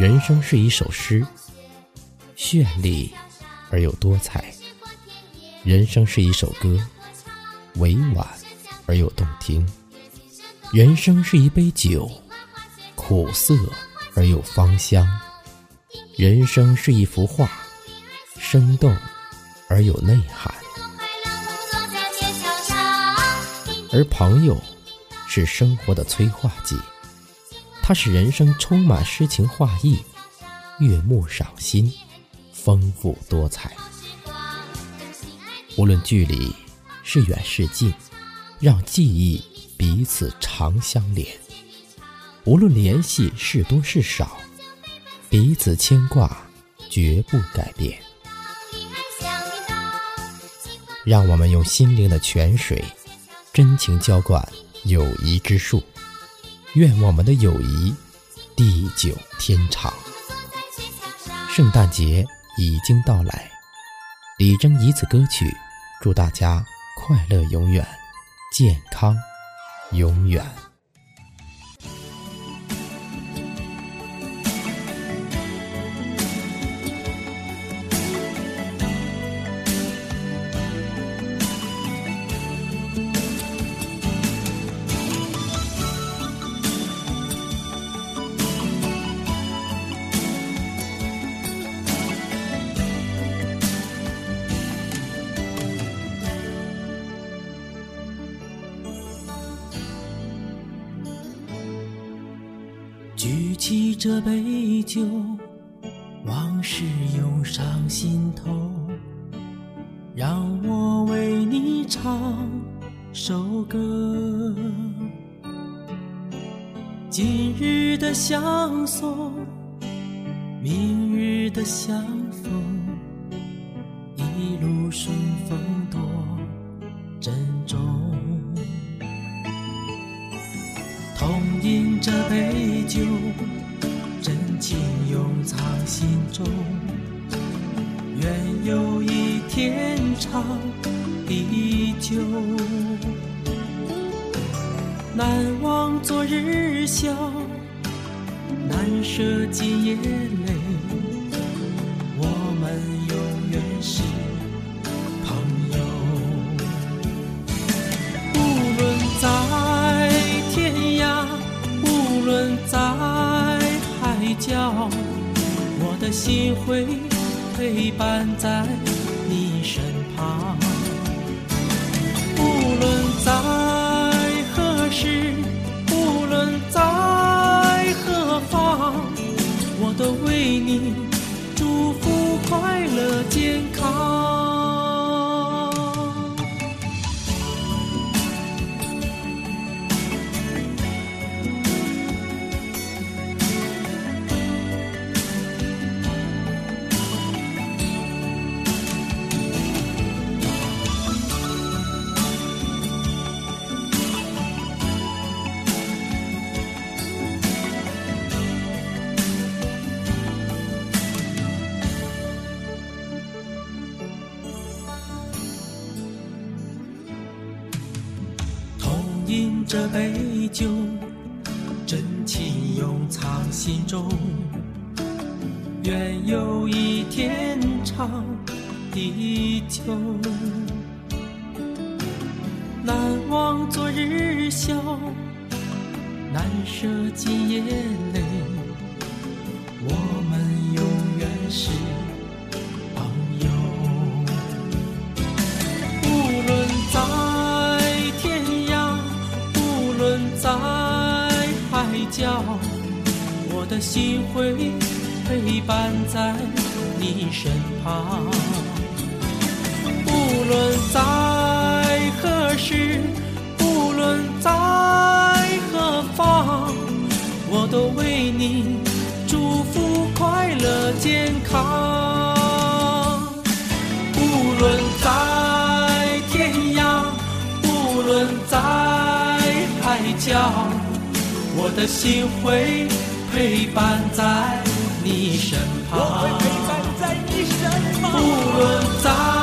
人生是一首诗，绚丽而又多彩；人生是一首歌，委婉而又动听；人生是一杯酒，苦涩而又芳香；人生是一幅画，生动而有内涵。而朋友，是生活的催化剂。它使人生充满诗情画意，悦目赏心，丰富多彩。无论距离是远是近，让记忆彼此长相连；无论联系是多是少，彼此牵挂绝不改变。让我们用心灵的泉水，真情浇灌友谊之树。愿我们的友谊地久天长。圣诞节已经到来，李征以此歌曲祝大家快乐永远，健康永远。举起这杯酒，往事涌上心头，让我为你唱首歌。今日的相送，明日的相逢，一路顺风多共饮这杯酒，真情永藏心中。愿友谊天长地久，难忘昨日笑，难舍今夜泪。我们永远是海角，我的心会陪伴在你身旁。无论在饮这杯酒，真情永藏心中。愿有一天长地久，难忘昨日笑，难舍今夜泪。我们永远是在海角，我的心会陪伴在你身旁。无论在我的心会陪伴在你身旁。不论在